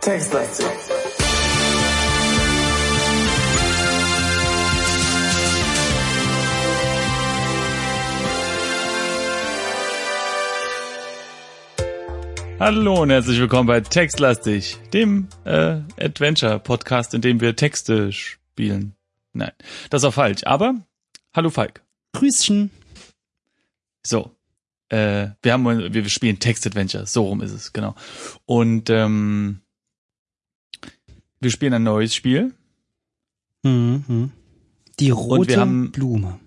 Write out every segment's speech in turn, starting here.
Textlastig. Hallo und herzlich willkommen bei Textlastig, dem äh, Adventure-Podcast, in dem wir Texte spielen. Nein, das auch falsch. Aber hallo Falk. Grüßchen. So, äh, wir haben, wir spielen Text-Adventure. So rum ist es genau. Und ähm, wir spielen ein neues Spiel. Mhm. Die rote haben- Blume.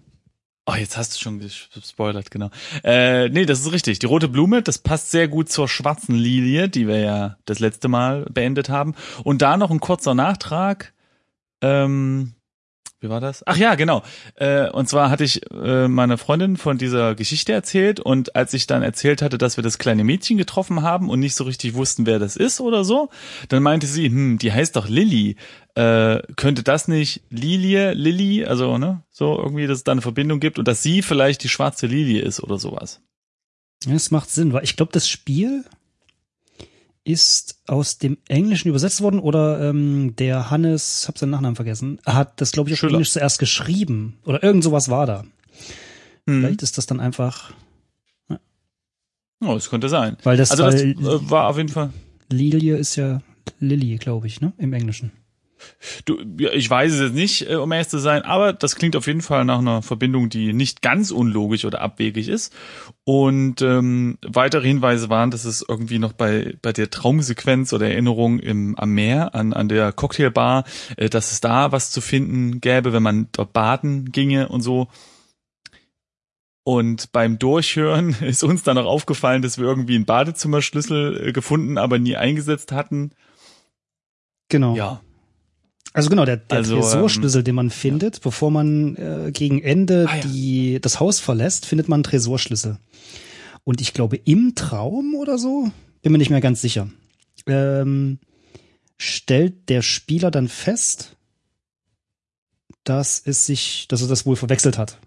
Oh, jetzt hast du schon gespoilert, genau. Äh, nee, das ist richtig. Die rote Blume, das passt sehr gut zur schwarzen Lilie, die wir ja das letzte Mal beendet haben. Und da noch ein kurzer Nachtrag. Ähm, wie war das? Ach ja, genau. Äh, und zwar hatte ich äh, meiner Freundin von dieser Geschichte erzählt und als ich dann erzählt hatte, dass wir das kleine Mädchen getroffen haben und nicht so richtig wussten, wer das ist oder so, dann meinte sie, hm, die heißt doch Lilly. Äh, könnte das nicht Lilie, Lilly, also ne, so irgendwie, dass es da eine Verbindung gibt und dass sie vielleicht die schwarze Lilie ist oder sowas. Das macht Sinn, weil ich glaube, das Spiel ist aus dem Englischen übersetzt worden oder ähm, der Hannes, hab seinen Nachnamen vergessen, hat das, glaube ich, auf. Englisch zuerst geschrieben oder irgend sowas war da. Hm. Vielleicht ist das dann einfach, Oh, das könnte sein. weil das, Also das weil äh, war auf jeden Fall. Lilie ist ja Lily, glaube ich, ne, im Englischen. Du, ja, ich weiß es jetzt nicht, äh, um ehrlich zu sein, aber das klingt auf jeden Fall nach einer Verbindung, die nicht ganz unlogisch oder abwegig ist. Und ähm, weitere Hinweise waren, dass es irgendwie noch bei bei der Traumsequenz oder Erinnerung im am Meer an an der Cocktailbar, äh, dass es da was zu finden gäbe, wenn man dort baden ginge und so. Und beim Durchhören ist uns dann auch aufgefallen, dass wir irgendwie einen Badezimmerschlüssel äh, gefunden, aber nie eingesetzt hatten. Genau. Ja, Also genau, der, der Also, ähm, Tresorschlüssel, den man findet, bevor man äh, gegen Ende Ah, ja. die, das Haus verlässt, findet man einen Tresorschlüssel. Und ich glaube, im Traum oder so, bin mir nicht mehr ganz sicher, ähm, stellt der Spieler dann fest, dass es sich, dass er das wohl verwechselt hat.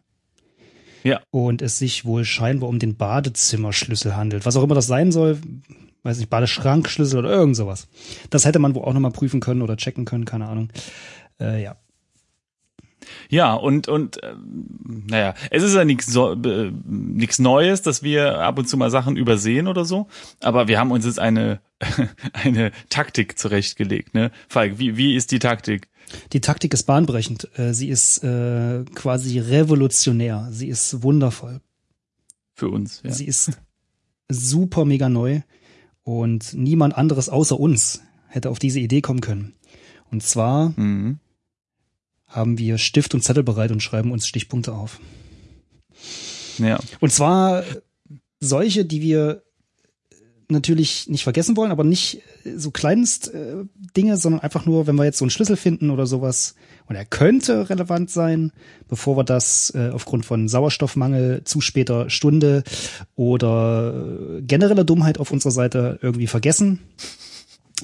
Ja. Und es sich wohl scheinbar um den Badezimmerschlüssel handelt. Was auch immer das sein soll, weiß nicht, Badeschrankschlüssel oder irgend sowas. Das hätte man wohl auch nochmal prüfen können oder checken können, keine Ahnung. Äh, ja. Ja, und, und ähm, naja, es ist ja nichts so, äh, nix Neues, dass wir ab und zu mal Sachen übersehen oder so, aber wir haben uns jetzt eine, eine Taktik zurechtgelegt, ne? Falk, wie, wie ist die Taktik? Die Taktik ist bahnbrechend. Äh, sie ist äh, quasi revolutionär. Sie ist wundervoll. Für uns. Ja. Sie ist super mega neu und niemand anderes außer uns hätte auf diese Idee kommen können. Und zwar Mhm. haben wir Stift und Zettel bereit und schreiben uns Stichpunkte auf. ja. Und zwar solche, die wir natürlich nicht vergessen wollen, aber nicht so kleinst äh, Dinge, sondern einfach nur, wenn wir jetzt so einen Schlüssel finden oder sowas, und er könnte relevant sein, bevor wir das äh, aufgrund von Sauerstoffmangel zu später Stunde oder äh, genereller Dummheit auf unserer Seite irgendwie vergessen.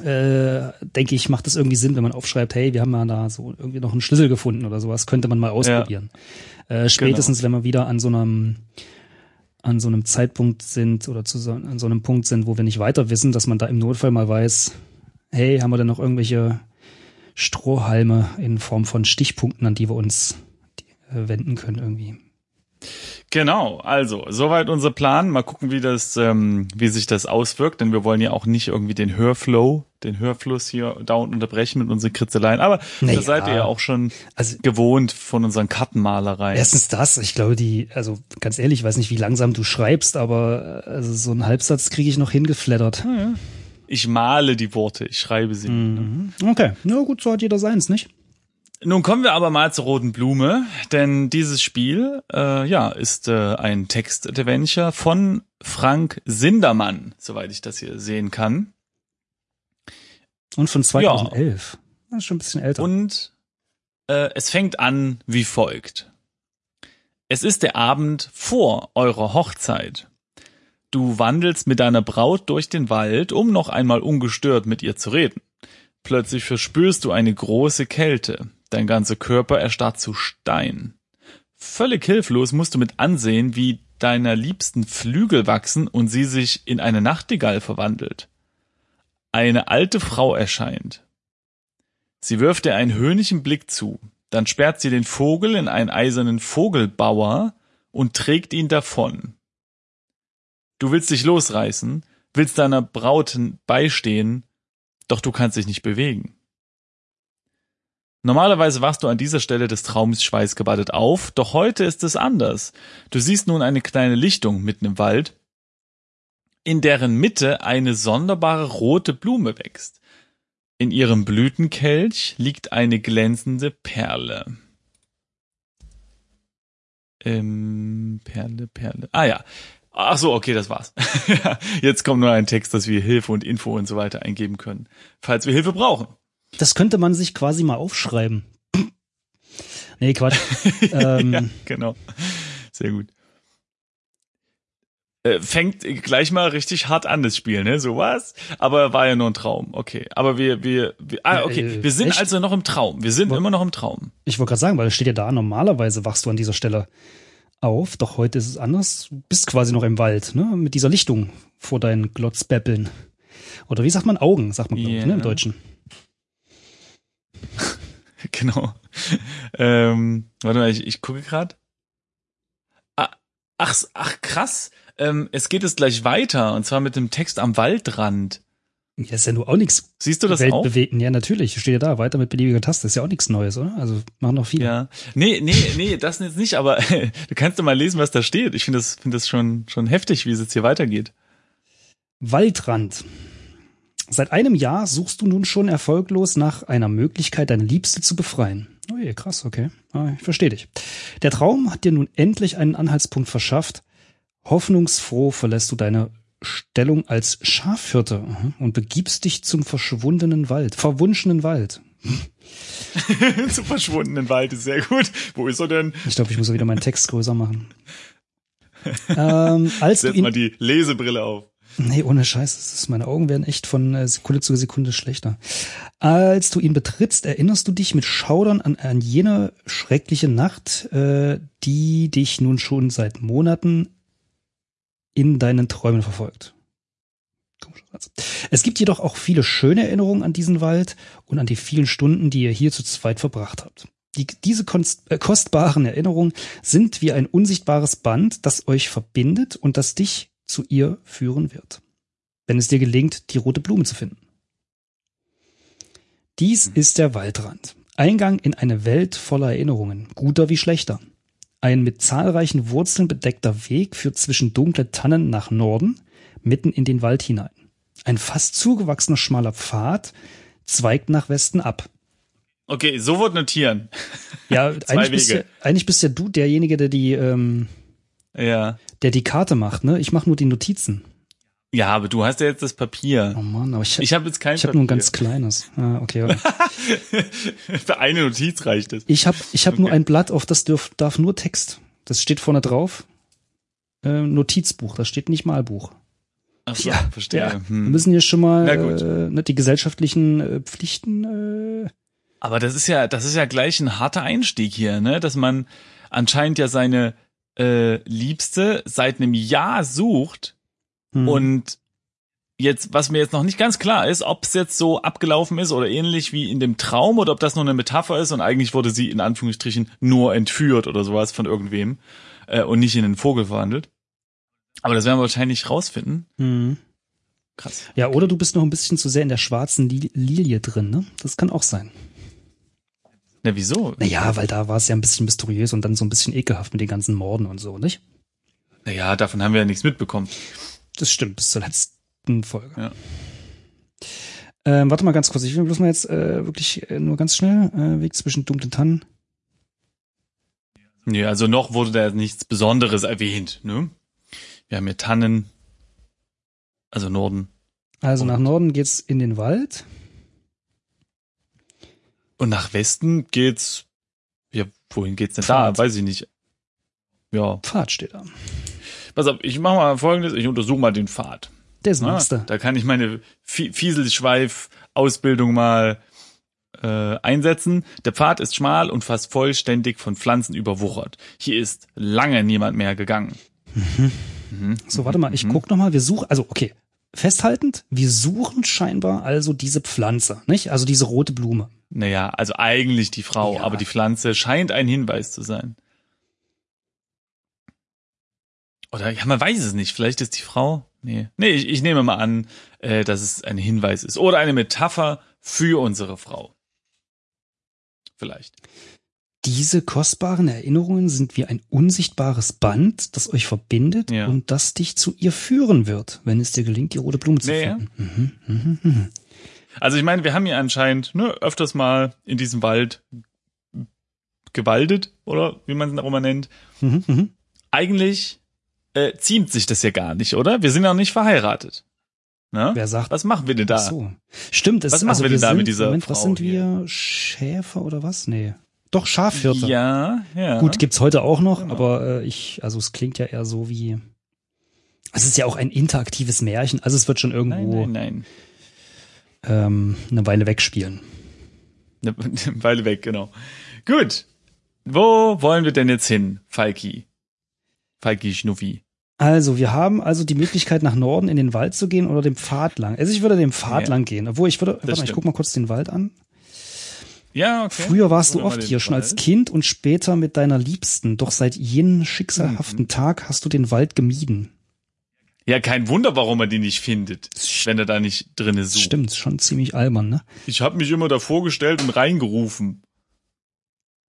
Äh, denke ich, macht es irgendwie Sinn, wenn man aufschreibt, hey, wir haben ja da so irgendwie noch einen Schlüssel gefunden oder sowas, könnte man mal ausprobieren. Äh, spätestens, wenn wir wieder an so einem an so einem Zeitpunkt sind oder zu so, an so einem Punkt sind, wo wir nicht weiter wissen, dass man da im Notfall mal weiß, hey, haben wir denn noch irgendwelche Strohhalme in Form von Stichpunkten, an die wir uns äh, wenden können irgendwie. Genau, also soweit unser Plan. Mal gucken, wie das, ähm, wie sich das auswirkt, denn wir wollen ja auch nicht irgendwie den Hörflow, den Hörfluss hier dauernd unterbrechen mit unseren Kritzeleien. Aber Naja. das seid ihr ja auch schon Also gewohnt von unseren Kartenmalereien. erstens das, ich glaube, die, also ganz ehrlich, ich weiß nicht, wie langsam du schreibst, aber also so einen Halbsatz kriege ich noch hingeflattert. Ich male die Worte, ich schreibe sie. Mhm. Okay, na gut, so hat jeder seins, nicht? Nun kommen wir aber mal zur roten Blume, denn dieses Spiel, äh, ja, ist äh, ein Text-Adventure von Frank Sindermann, soweit ich das hier sehen kann. Und von 2011. Das ist schon ein bisschen älter. Und äh, es fängt an wie folgt. Es ist der Abend vor eurer Hochzeit. Du wandelst mit deiner Braut durch den Wald, um noch einmal ungestört mit ihr zu reden. Plötzlich verspürst du eine große Kälte. Dein ganzer Körper erstarrt zu Stein. Völlig hilflos musst du mit ansehen, wie deiner Liebsten Flügel wachsen und sie sich in eine Nachtigall verwandelt. Eine alte Frau erscheint. Sie wirft dir einen höhnischen Blick zu. Dann sperrt sie den Vogel in einen eisernen Vogelbauer und trägt ihn davon. Du willst dich losreißen, willst deiner Braut beistehen, doch du kannst dich nicht bewegen. Normalerweise wachst du an dieser Stelle des Traums schweißgebadet auf, doch heute ist es anders. Du siehst nun eine kleine Lichtung mitten im Wald, in deren Mitte eine sonderbare rote Blume wächst. In ihrem Blütenkelch liegt eine glänzende Perle. Ähm, Perle, Perle. Ah ja. Ach so, okay, das war's. Jetzt kommt nur ein Text, dass wir Hilfe und Info und so weiter eingeben können, falls wir Hilfe brauchen. Das könnte man sich quasi mal aufschreiben. nee, Quatsch. ähm, ja, genau. Sehr gut. Äh, fängt gleich mal richtig hart an, das Spiel, ne? So was. Aber war ja nur ein Traum. Okay. Aber wir, wir, wir ah, okay. Äh, wir sind Echt? also noch im Traum. Wir sind Wo, immer noch im Traum. Ich wollte gerade sagen, weil es steht ja da, normalerweise wachst du an dieser Stelle auf, doch heute ist es anders. Du bist quasi noch im Wald, ne? Mit dieser Lichtung vor deinen Glotzbäppeln. Oder wie sagt man Augen, sagt man, yeah. ich, ne, im Deutschen. genau. Ähm, warte mal, ich, ich gucke gerade. Ah, ach, ach, krass. Ähm, es geht es gleich weiter, und zwar mit dem Text am Waldrand. Ja, ist ja nur auch nichts. Siehst du das Weltbewegen. auch? Ja, natürlich. Steht ja da, weiter mit beliebiger Taste. Ist ja auch nichts Neues, oder? Also machen noch viele. Ja. Nee, nee, nee, das jetzt nicht, aber du kannst doch mal lesen, was da steht. Ich finde das, finde das schon, schon heftig, wie es jetzt hier weitergeht. Waldrand. Seit einem Jahr suchst du nun schon erfolglos nach einer Möglichkeit, deine Liebste zu befreien. Oh je, krass, okay. Ah, ich verstehe dich. Der Traum hat dir nun endlich einen Anhaltspunkt verschafft. Hoffnungsfroh verlässt du deine Stellung als Schafhirte und begibst dich zum verschwundenen Wald, verwunschenen Wald. zum verschwundenen Wald ist sehr gut. Wo ist er denn? Ich glaube, ich muss wieder meinen Text größer machen. ähm, als Setz mal die Lesebrille auf. Nee, ohne Scheiß. Ist, meine Augen werden echt von äh, Sekunde zu Sekunde schlechter. Als du ihn betrittst, erinnerst du dich mit Schaudern an, an jene schreckliche Nacht, äh, die dich nun schon seit Monaten in deinen Träumen verfolgt. Es gibt jedoch auch viele schöne Erinnerungen an diesen Wald und an die vielen Stunden, die ihr hier zu zweit verbracht habt. Die, diese äh, kostbaren Erinnerungen sind wie ein unsichtbares Band, das euch verbindet und das dich zu ihr führen wird, wenn es dir gelingt, die rote Blume zu finden. Dies mhm. ist der Waldrand, Eingang in eine Welt voller Erinnerungen, guter wie schlechter. Ein mit zahlreichen Wurzeln bedeckter Weg führt zwischen dunkle Tannen nach Norden, mitten in den Wald hinein. Ein fast zugewachsener schmaler Pfad zweigt nach Westen ab. Okay, so wird notieren. Ja, eigentlich bist, ja, eigentlich bist ja du derjenige, der die ähm, ja. der die Karte macht, ne? Ich mache nur die Notizen. Ja, aber du hast ja jetzt das Papier. Oh Mann, aber ich, ich habe jetzt kein Ich habe nur ein ganz kleines. Ah, okay. Für eine Notiz reicht es. Ich habe ich hab okay. nur ein Blatt, auf das dürf, darf nur Text. Das steht vorne drauf. Äh, Notizbuch, da steht nicht Malbuch. Ach so, ja, verstehe. Ja. Hm. Wir müssen hier schon mal äh, ne, die gesellschaftlichen äh, Pflichten. Äh aber das ist ja, das ist ja gleich ein harter Einstieg hier, ne? Dass man anscheinend ja seine äh, Liebste seit einem Jahr sucht hm. und jetzt, was mir jetzt noch nicht ganz klar ist, ob es jetzt so abgelaufen ist oder ähnlich wie in dem Traum oder ob das nur eine Metapher ist und eigentlich wurde sie in Anführungsstrichen nur entführt oder sowas von irgendwem äh, und nicht in einen Vogel verwandelt. Aber das werden wir wahrscheinlich rausfinden. Hm. Krass. Ja, oder du bist noch ein bisschen zu sehr in der schwarzen Lilie drin, ne? Das kann auch sein. Na, wieso? Naja, weil da war es ja ein bisschen mysteriös und dann so ein bisschen ekelhaft mit den ganzen Morden und so, nicht? Naja, davon haben wir ja nichts mitbekommen. Das stimmt, bis zur letzten Folge. Ja. Ähm, warte mal ganz kurz, ich will bloß mal jetzt äh, wirklich äh, nur ganz schnell äh, Weg zwischen dunklen Tannen. Nee, also noch wurde da nichts Besonderes erwähnt, ne? Wir haben hier Tannen, also Norden. Also nach Norden geht's in den Wald. Und nach Westen geht's. Ja, wohin geht's denn Pfad. da? Weiß ich nicht. Ja. Pfad steht da. Pass auf, ich mache mal folgendes, ich untersuche mal den Pfad. Der ist ah, Da kann ich meine Fieselschweif-Ausbildung mal äh, einsetzen. Der Pfad ist schmal und fast vollständig von Pflanzen überwuchert. Hier ist lange niemand mehr gegangen. So, warte mal, ich guck noch mal. Wir suchen, also okay, festhaltend, wir suchen scheinbar also diese Pflanze, nicht? Also diese rote Blume. Naja, also eigentlich die Frau, Ja. aber die Pflanze scheint ein Hinweis zu sein. Oder ja, man weiß es nicht. Vielleicht ist die Frau. Nee. Nee, ich, ich nehme mal an, äh, dass es ein Hinweis ist. Oder eine Metapher für unsere Frau. Vielleicht. Diese kostbaren Erinnerungen sind wie ein unsichtbares Band, das euch verbindet Ja. und das dich zu ihr führen wird, wenn es dir gelingt, die rote Blume zu Nee, ja. finden. Mhm, mhm, mhm. Also ich meine, wir haben hier anscheinend ne, öfters mal in diesem Wald gewaldet, oder wie man es auch immer nennt. Mhm, mhm. Eigentlich äh, ziemt sich das ja gar nicht, oder? Wir sind ja noch nicht verheiratet. Ne? Wer sagt Was machen wir denn da? Ach so. Stimmt, es Was machen also wir denn da sind, mit dieser Moment, was Frau sind hier? wir? Schäfer oder was? Nee. Doch, Schafhirte. Ja, ja. Gut, gibt's heute auch noch, Genau. aber äh, ich, also es klingt ja eher so wie. Es ist ja auch ein interaktives Märchen, also es wird schon Nein, irgendwo nein, nein. Ähm, eine Weile wegspielen. Eine, Weile weg, genau. Gut. Wo wollen wir denn jetzt hin, Falki? Falki Schnuffi. Also, wir haben also die Möglichkeit, nach Norden in den Wald zu gehen oder dem Pfad lang. Also ich würde dem Pfad Ja. lang gehen. Obwohl ich würde, warte mal, ich stimmt. guck mal kurz den Wald an. Ja, okay. Früher warst du oft hier den schon als Wald. Kind und später mit deiner Liebsten. Doch seit jenem schicksalhaften Mhm. Tag hast du den Wald gemieden. Ja, kein Wunder, warum er die nicht findet, wenn er da nicht drinne sucht. stimmt, ist schon ziemlich albern, ne? Ich habe mich immer davor gestellt und reingerufen.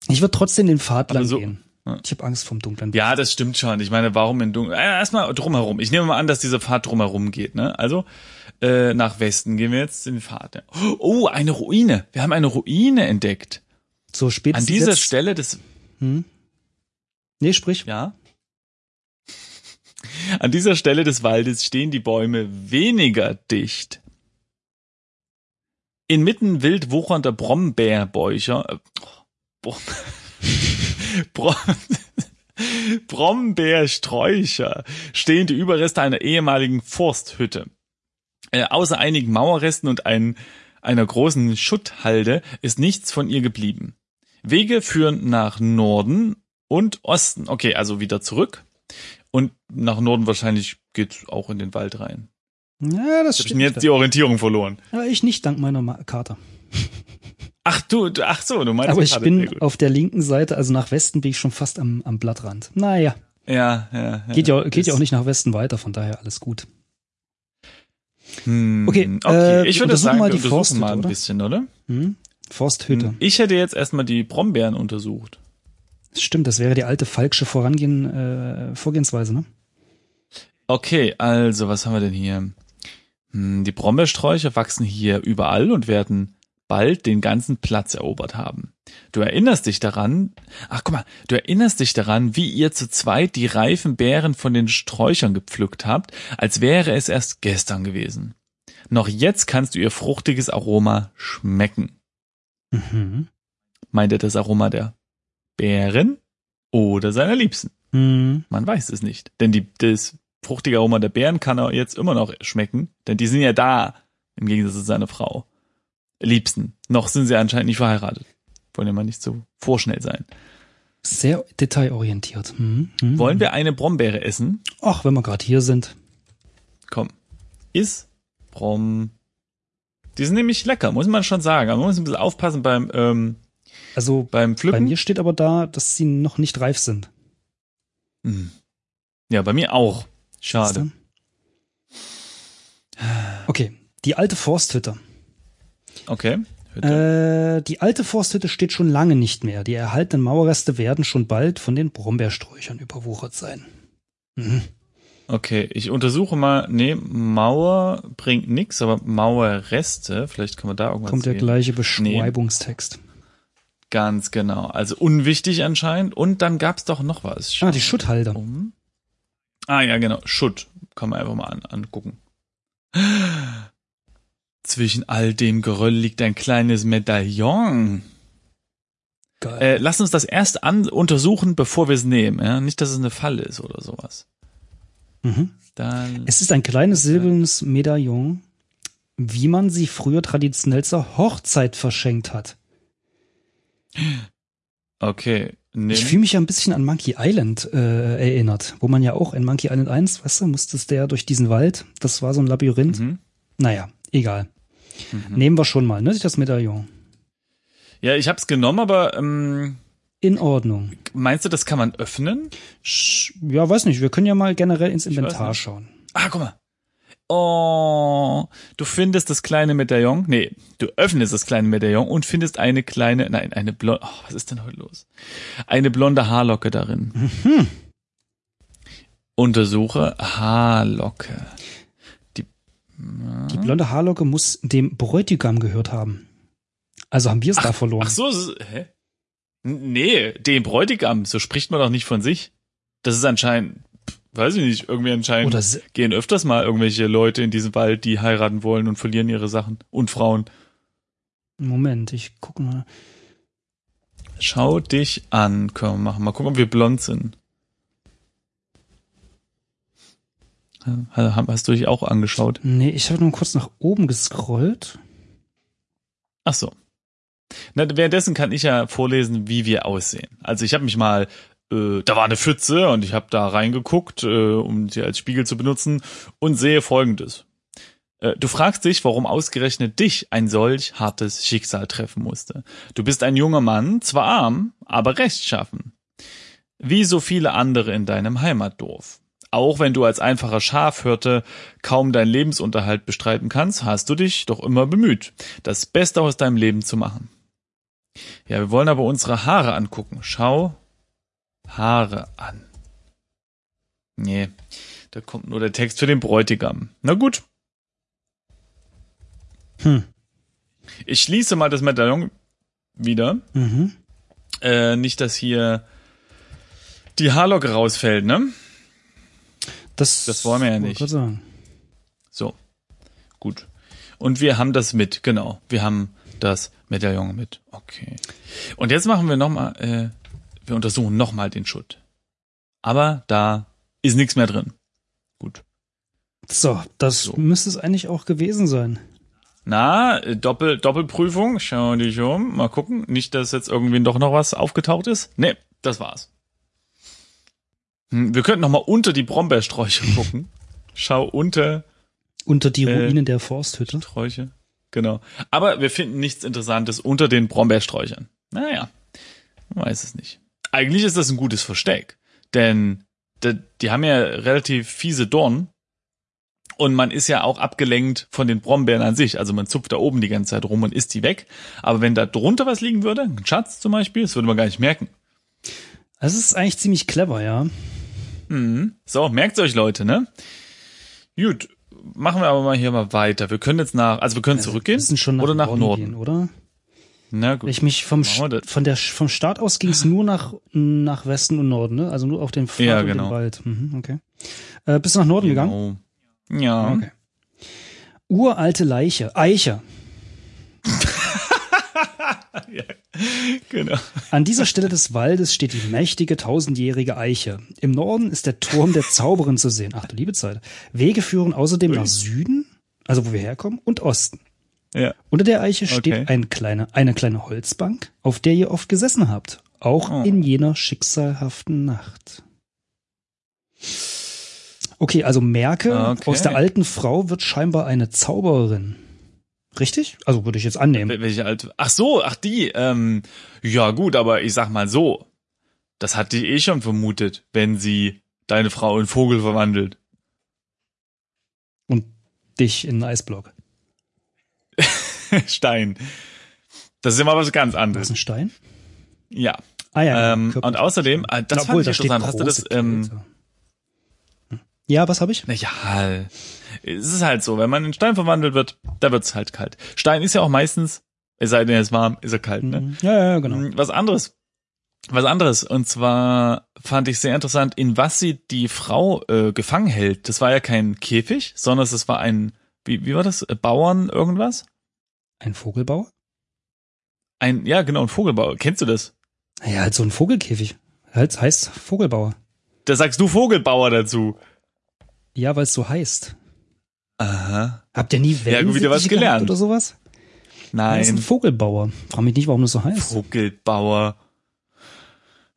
Ich würde trotzdem den Pfad lang so- gehen. Ja. Ich habe Angst vom dunklen. Ja, das stimmt schon. Ich meine, warum in Dunkel? Erstmal drumherum. Ich nehme mal an, dass dieser Pfad drumherum geht. Ne? Also äh, nach Westen gehen wir jetzt den Pfad. ja. Oh, eine Ruine. Wir haben eine Ruine entdeckt. So An spätestens dieser jetzt, Stelle des Hm? Nee, sprich. Ja. An dieser Stelle des Waldes stehen die Bäume weniger dicht. Inmitten wild wuchernder Brombeerbäucher, äh, Brom, Brom, Brombeersträucher stehen die Überreste einer ehemaligen Forsthütte. Äh, außer einigen Mauerresten und ein, einer großen Schutthalde ist nichts von ihr geblieben. Wege führen nach Norden und Osten. Okay, also wieder zurück. Und nach Norden wahrscheinlich geht's auch in den Wald rein. Ja, das Ich stimmt. mir jetzt die Orientierung verloren. Aber ich nicht, dank meiner Ma Karte. Ach du, du- ach so, du meinst Aber ich bin auf der linken Seite, also nach Westen bin ich schon fast am, am Blattrand. Naja, ja, ja, ja. geht ja, geht ja auch nicht nach Westen weiter, von daher alles gut. Hm, Okay, okay. äh, ich wir würde sagen, mal wir die untersuchen Forsthütte, mal ein oder? bisschen, oder? Hm? Forsthütte. Ich hätte jetzt erstmal die Brombeeren untersucht. Stimmt, das wäre die alte falsche Vorangehen, äh, Vorgehensweise, ne? Okay, also was haben wir denn hier? Hm, Die Brombeersträucher wachsen hier überall und werden bald den ganzen Platz erobert haben. Du erinnerst dich daran, ach guck mal, du erinnerst dich daran, wie ihr zu zweit die reifen Beeren von den Sträuchern gepflückt habt, als wäre es erst gestern gewesen. Noch jetzt kannst du ihr fruchtiges Aroma schmecken. Mhm. Meint er das Aroma der Beeren oder seiner Liebsten? Mhm. Man weiß es nicht. Denn die, das fruchtige Aroma der Beeren kann er jetzt immer noch schmecken, denn die sind ja da, im Gegensatz zu seiner Frau. Liebsten. Noch sind sie anscheinend nicht verheiratet. Wollen ja mal nicht so vorschnell sein. Sehr detailorientiert. Mhm. Mhm. Wollen wir eine Brombeere essen? Ach, wenn wir gerade hier sind. Komm. Is Brom. Die sind nämlich lecker, muss man schon sagen. Aber man muss ein bisschen aufpassen beim, ähm, Also beim bei Pflücken. mir steht aber da, dass sie noch nicht reif sind. Hm. Ja, bei mir auch. Schade. Okay, die alte Forsthütte. Okay. Äh, die alte Forsthütte steht schon lange nicht mehr. Die erhaltenen Mauerreste werden schon bald von den Brombeersträuchern überwuchert sein. Mhm. Okay, ich untersuche mal. Nee, Mauer bringt nix, aber Mauerreste, vielleicht kann man da irgendwas Kommt der sehen. gleiche Beschreibungstext. Ganz genau. Also unwichtig anscheinend. Und dann gab's doch noch was. Ah, die Schutthalde. um. Ah ja, genau. Schutt. Kann man einfach mal an, angucken. Zwischen all dem Geröll liegt ein kleines Medaillon. Geil. Äh, lass uns das erst an untersuchen, bevor wir es nehmen. Ja? Nicht, dass es eine Falle ist oder sowas. mhm. Dann. Es ist ein kleines silbernes Medaillon, wie man sie früher traditionell zur Hochzeit verschenkt hat. Okay. Nee. Ich fühle mich ja ein bisschen an Monkey Island äh, erinnert, wo man ja auch in Monkey Island 1, weißt du, musstest der durch diesen Wald, das war so ein Labyrinth. Mhm. Naja, egal. Mhm. Nehmen wir schon mal, ne, das Medaillon. Ja, ich hab's genommen, aber ähm, In Ordnung. meinst du, das kann man öffnen? Sch ja, weiß nicht, wir können ja mal generell ins Inventar schauen. Ah, guck mal. Oh, du findest das kleine Medaillon. Nee, du öffnest das kleine Medaillon und findest eine kleine, nein, eine blonde, oh, was ist denn heute los? Eine blonde Haarlocke darin. Untersuche Haarlocke. Die, Die blonde Haarlocke muss dem Bräutigam gehört haben. Also haben wir es da verloren. ach so, hä? Nee, den Bräutigam, so spricht man doch nicht von sich. Das ist anscheinend, weiß ich nicht, irgendwie anscheinend Oder gehen öfters mal irgendwelche Leute in diesen Wald, die heiraten wollen und verlieren ihre Sachen. Und Frauen. Moment, ich gucke mal. Schau dich an, können wir machen. Mal gucken, ob wir blond sind. Hast du dich auch angeschaut? Nee, ich habe nur kurz nach oben gescrollt. Ach so. Na, währenddessen kann ich ja vorlesen, wie wir aussehen. Also ich habe mich mal, äh, da war eine Pfütze und ich habe da reingeguckt, äh, um sie als Spiegel zu benutzen und sehe Folgendes. Äh, Du fragst dich, warum ausgerechnet dich ein solch hartes Schicksal treffen musste. Du bist ein junger Mann, zwar arm, aber rechtschaffen. Wie so viele andere in deinem Heimatdorf. Auch wenn du als einfacher Schafhirte kaum deinen Lebensunterhalt bestreiten kannst, hast du dich doch immer bemüht, das Beste aus deinem Leben zu machen. Ja, wir wollen aber unsere Haare angucken. Schau Haare an. Nee, da kommt nur der Text für den Bräutigam. Na gut. Hm. Ich schließe mal das Medaillon wieder. Mhm. Äh, nicht, dass hier die Haarlocke rausfällt, ne? Das, Das wollen wir ja nicht. So. Gut. Und wir haben das mit, genau. Wir haben das Medaillon mit. Okay. Und jetzt machen wir nochmal, äh, wir untersuchen nochmal den Schutt. Aber da ist nichts mehr drin. Gut. So, das So. müsste es eigentlich auch gewesen sein. Na, äh, Doppel, Doppelprüfung. Schau dich um. Mal gucken. Nicht, dass jetzt irgendwie doch noch was aufgetaucht ist. Nee, das war's. Hm, wir könnten noch mal unter die Brombeersträuche gucken. Schau unter Unter die Äh, Ruinen der Forsthütte. Sträuche. Genau. Aber wir finden nichts Interessantes unter den Brombeersträuchern. Naja, man weiß es nicht. Eigentlich ist das ein gutes Versteck, denn die, die haben ja relativ fiese Dornen und man ist ja auch abgelenkt von den Brombeeren an sich. Also man zupft da oben die ganze Zeit rum und isst die weg. Aber wenn da drunter was liegen würde, ein Schatz zum Beispiel, das würde man gar nicht merken. Das ist eigentlich ziemlich clever, ja. Mhm. So, merkt's euch Leute, ne? Gut, machen wir aber mal hier mal weiter. Wir können jetzt nach, also wir können Wir zurückgehen schon nach oder nach Norden. gehen, oder? Na gut. ich mich vom, von der, vom Start aus ging es nur nach, nach Westen und Norden, ne? Also nur auf den Pfad Ja, und genau. den Wald. Mhm, okay. Äh, bist du nach Norden gegangen? Genau. Ja. Okay. Uralte Leiche, Eiche. Genau. An dieser Stelle des Waldes steht die mächtige tausendjährige Eiche. Im Norden ist der Turm der Zauberin zu sehen. Ach du liebe Zeit. Wege führen außerdem nach Süden, also wo wir herkommen, und Osten. Ja. Unter der Eiche steht Okay. ein kleine, eine kleine Holzbank, auf der ihr oft gesessen habt. Auch Oh. in jener schicksalhaften Nacht. Okay, also merke, Okay. aus der alten Frau wird scheinbar eine Zauberin. Richtig? Also würde ich jetzt annehmen. Wel- Welche alte? Ach so, ach die. Ähm, ja gut, aber ich sag mal so, das hatte ich eh schon vermutet, wenn sie deine Frau in Vogel verwandelt. Und dich in einen Eisblock. Stein. Das ist immer was ganz Was ist anderes. ein Stein? Ja. Ah ja. Ähm, und außerdem, äh, das Obwohl, fand ich interessant. Hast du das? Ähm. Hm. Ja, was habe ich? naja, es ist halt so, wenn man in Stein verwandelt wird, da wird's halt kalt. Stein ist ja auch meistens, es sei denn, er ist warm, ist er kalt, ne? Mhm. Ja, ja, ja, genau. Mm, Was anderes. Was anderes. Und zwar fand ich sehr interessant, in was sie die Frau äh, gefangen hält. Das war ja kein Käfig, sondern es war ein, wie, wie war das? Bauern irgendwas? Ein Vogelbauer? Ein, ja, genau, ein Vogelbauer. Kennst du das? Ja, halt so ein Vogelkäfig. Halt heißt Vogelbauer. Da sagst du Vogelbauer dazu. Ja, weil es so heißt. Aha. Habt ihr nie Ja, gut, wieder was gelernt. oder sowas? Er ist ein Nein. Vogelbauer. Frag mich nicht, warum das so heißt. Vogelbauer.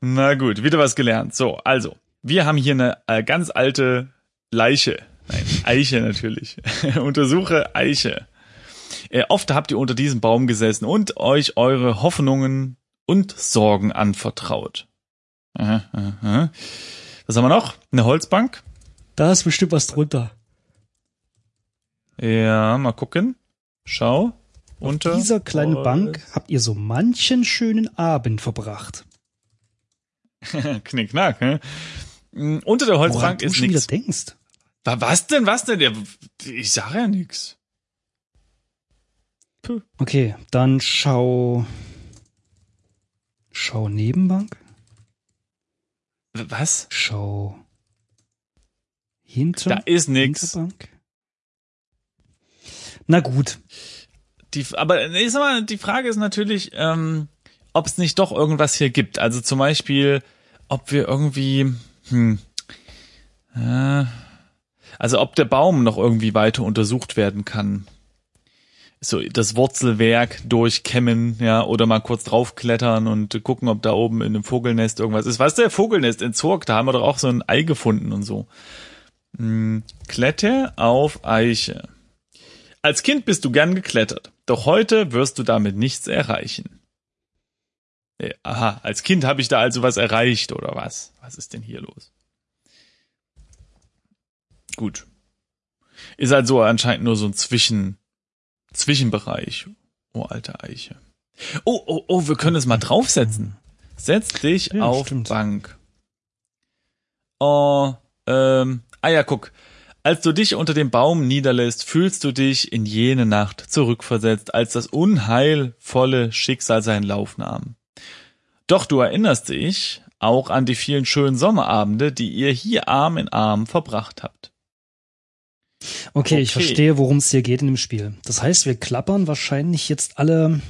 Na gut, wieder was gelernt. So, also, wir haben hier eine äh, ganz alte Leiche. Nein, Eiche natürlich. Untersuche Eiche. Äh, oft habt ihr unter diesem Baum gesessen und euch eure Hoffnungen und Sorgen anvertraut. Aha, aha. Was haben wir noch? Eine Holzbank? Da ist bestimmt was drunter. Ja, mal gucken. Schau. Unter Dieser kleinen Holz. Bank habt ihr so manchen schönen Abend verbracht. Knickknack, hä? Mm, Unter der Woran Holzbank du ist nichts. denkst. Was denn, was denn? Ich sag ja nix. Okay, dann schau. Schau Nebenbank. Was? Schau. Hinter. Da ist nix. Hinterbank. Na gut. Die, aber ich sag mal, die Frage ist natürlich, ähm, ob es nicht doch irgendwas hier gibt. Also zum Beispiel, ob wir irgendwie, hm, äh, also ob der Baum noch irgendwie weiter untersucht werden kann. So das Wurzelwerk durchkämmen, ja, oder mal kurz draufklettern und gucken, ob da oben in einem Vogelnest irgendwas ist. Was ist der Vogelnest in Zurg? Da haben wir doch auch so ein Ei gefunden und so. Hm, Kletter auf Eiche. Als Kind bist du gern geklettert, doch heute wirst du damit nichts erreichen. Äh, Aha, als Kind habe ich da also was erreicht, oder was? Was ist denn hier los? Gut. Ist also anscheinend nur so ein Zwischen, Zwischenbereich. Oh, alte Eiche. Oh, oh, oh, wir können es mal draufsetzen. Setz dich Ja, auf stimmt. Bank. Oh, ähm, ah ja, guck. Als du dich unter dem Baum niederlässt, fühlst du dich in jene Nacht zurückversetzt, als das unheilvolle Schicksal seinen Lauf nahm. Doch du erinnerst dich auch an die vielen schönen Sommerabende, die ihr hier Arm in Arm verbracht habt. Okay, ich Okay. verstehe, worum es hier geht in dem Spiel. Das heißt, wir klappern wahrscheinlich jetzt alle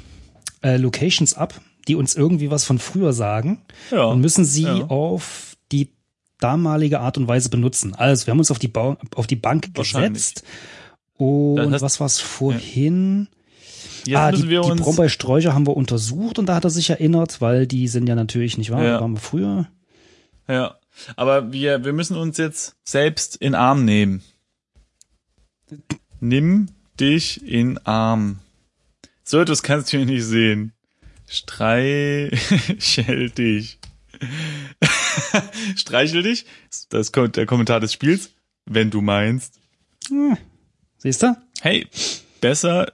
äh, Locations ab, die uns irgendwie was von früher sagen Ja. und müssen sie ja. auf die damalige Art und Weise benutzen. Also, wir haben uns auf die, ba auf die Bank gesetzt. Und was war's vorhin? Jetzt ah, die, wir die. Brombeersträucher haben wir untersucht und da hat er sich erinnert, weil die sind ja natürlich nicht wahr, Ja. waren wir früher. ja. Aber wir, wir müssen uns jetzt selbst in Arm nehmen. Nimm dich in Arm. So etwas kannst du hier nicht sehen. Streichel dich. Streichel dich. Das kommt der Kommentar des Spiels. Wenn du meinst. Hm. Siehst du? Hey, besser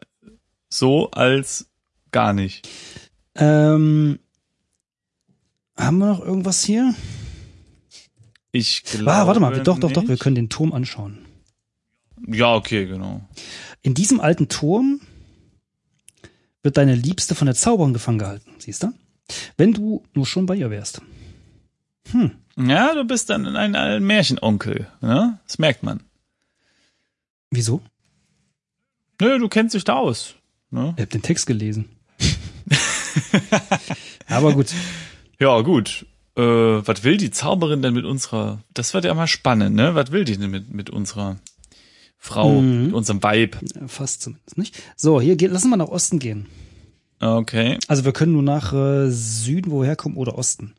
so als gar nicht. Ähm, haben wir noch irgendwas hier? Ich glaube. Ah, warte mal, wir- doch, doch, doch, wir können den Turm anschauen. Ja, okay, genau. In diesem alten Turm wird deine Liebste von der Zauberin gefangen gehalten, siehst du? Wenn du nur schon bei ihr wärst. Hm. Ja, du bist dann ein, ein Märchenonkel, ne? Das merkt man. Wieso? Nö, du kennst dich da aus. Ne? Ich hab den Text gelesen. Aber gut. Ja, gut. Äh, was will die Zauberin denn mit unserer, das wird ja mal spannend, ne? Was will die denn mit, mit unserer Frau, Mhm. mit unserem Weib? Fast zumindest nicht. So, hier geht, lassen wir nach Osten gehen. Okay. Also wir können nur nach äh, Süden, woher kommen, oder Osten.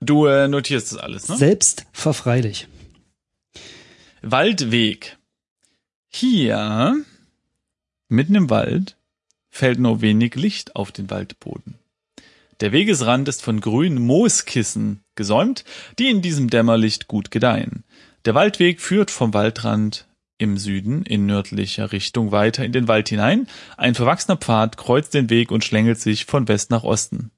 Du äh, notierst das alles, ne? Selbst verfreilich. Waldweg. Hier, mitten im Wald, fällt nur wenig Licht auf den Waldboden. Der Wegesrand ist von grünen Mooskissen gesäumt, die in diesem Dämmerlicht gut gedeihen. Der Waldweg führt vom Waldrand im Süden in nördlicher Richtung weiter in den Wald hinein. Ein verwachsener Pfad kreuzt den Weg und schlängelt sich von West nach Osten.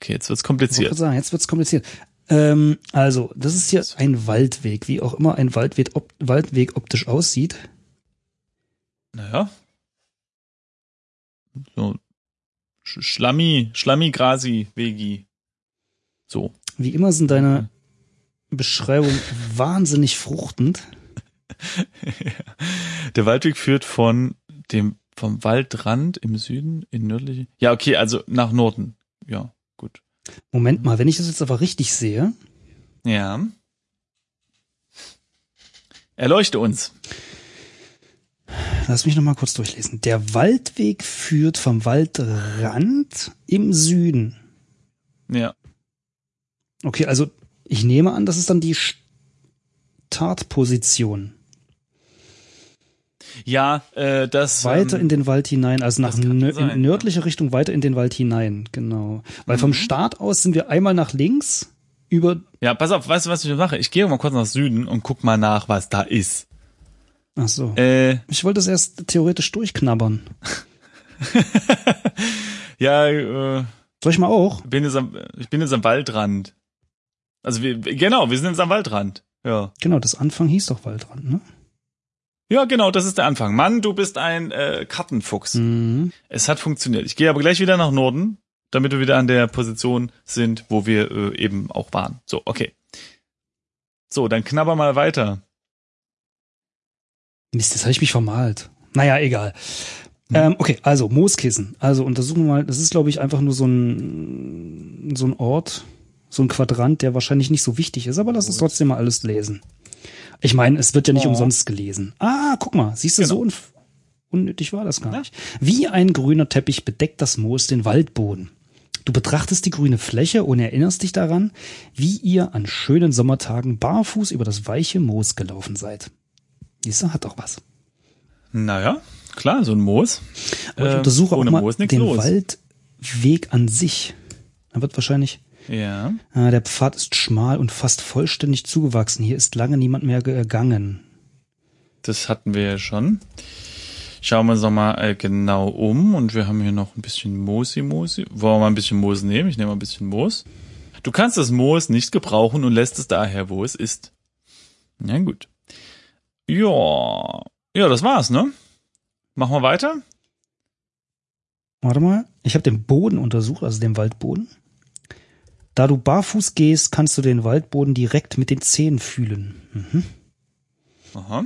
Okay, jetzt wird's Ich kompliziert. gerade sagen, jetzt wird's kompliziert. Ähm, also, das ist hier ein Waldweg, wie auch immer ein Waldweg, op Waldweg optisch aussieht. Naja. So. Sch- Schlammi, Schlammi, Grasi, Vegi. So. Wie immer sind deine Beschreibungen wahnsinnig fruchtend. Der Waldweg führt von dem, vom Waldrand im Süden in nördliche. Ja, okay, also nach Norden. Ja, gut. Moment mal, wenn ich das jetzt aber richtig sehe, Ja. Erleuchte uns. lass mich noch mal kurz durchlesen. Der Waldweg führt vom Waldrand im Süden. Ja. Okay, also ich nehme an, das ist dann die Startposition. Ja, äh, das. Weiter ähm, in den Wald hinein, also nach nö sein, in nördliche Richtung weiter in den Wald hinein, genau. Weil Mhm. vom Start aus sind wir einmal nach links über, Ja, pass auf, weißt du, was ich mache? Ich gehe mal kurz nach Süden und guck mal nach, was da ist. ach so. Äh, Ich wollte das erst theoretisch durchknabbern. ja, äh, Soll ich mal auch? bin jetzt am, ich bin jetzt am Waldrand. Also wir, genau, wir sind jetzt am Waldrand. Ja. Genau, das Anfang hieß doch Waldrand, ne? Ja, genau, das ist der Anfang. Mann, du bist ein äh, Kartenfuchs. Mhm. Es hat funktioniert. Ich gehe aber gleich wieder nach Norden, damit wir wieder an der Position sind, wo wir äh, eben auch waren. So, okay. So, dann knabber mal weiter. Mist, jetzt habe ich mich vermalt. Naja, egal. Ähm, okay, also Mooskissen. Also untersuchen wir mal, das ist, glaube ich, einfach nur so ein, so ein Ort, so ein Quadrant, der wahrscheinlich nicht so wichtig ist, aber lass uns trotzdem mal alles lesen. Ich meine, es wird ja nicht Oh. umsonst gelesen. Ah, guck mal, siehst du, Genau. so unf unnötig war das gar nicht. Wie ein grüner Teppich bedeckt das Moos den Waldboden. Du betrachtest die grüne Fläche und erinnerst dich daran, wie ihr an schönen Sommertagen barfuß über das weiche Moos gelaufen seid. Diese hat doch was. Naja, klar, so ein Moos. Aber ich Ähm, untersuche auch ohne mal Moos den los. Waldweg an sich. Da wird wahrscheinlich, Ja. ah, der Pfad ist schmal und fast vollständig zugewachsen. Hier ist lange niemand mehr gegangen. Das hatten wir ja schon. Schauen wir uns noch mal äh, genau um und wir haben hier noch ein bisschen Moosi Moosi. Wollen wir mal ein bisschen Moos nehmen? Ich nehme mal ein bisschen Moos. Du kannst das Moos nicht gebrauchen und lässt es daher, wo es ist. Ja, gut. Ja. Ja, das war's, ne? Machen wir weiter? Warte mal, ich habe den Boden untersucht, also den Waldboden. Da du barfuß gehst, kannst du den Waldboden direkt mit den Zehen fühlen. Mhm. Aha.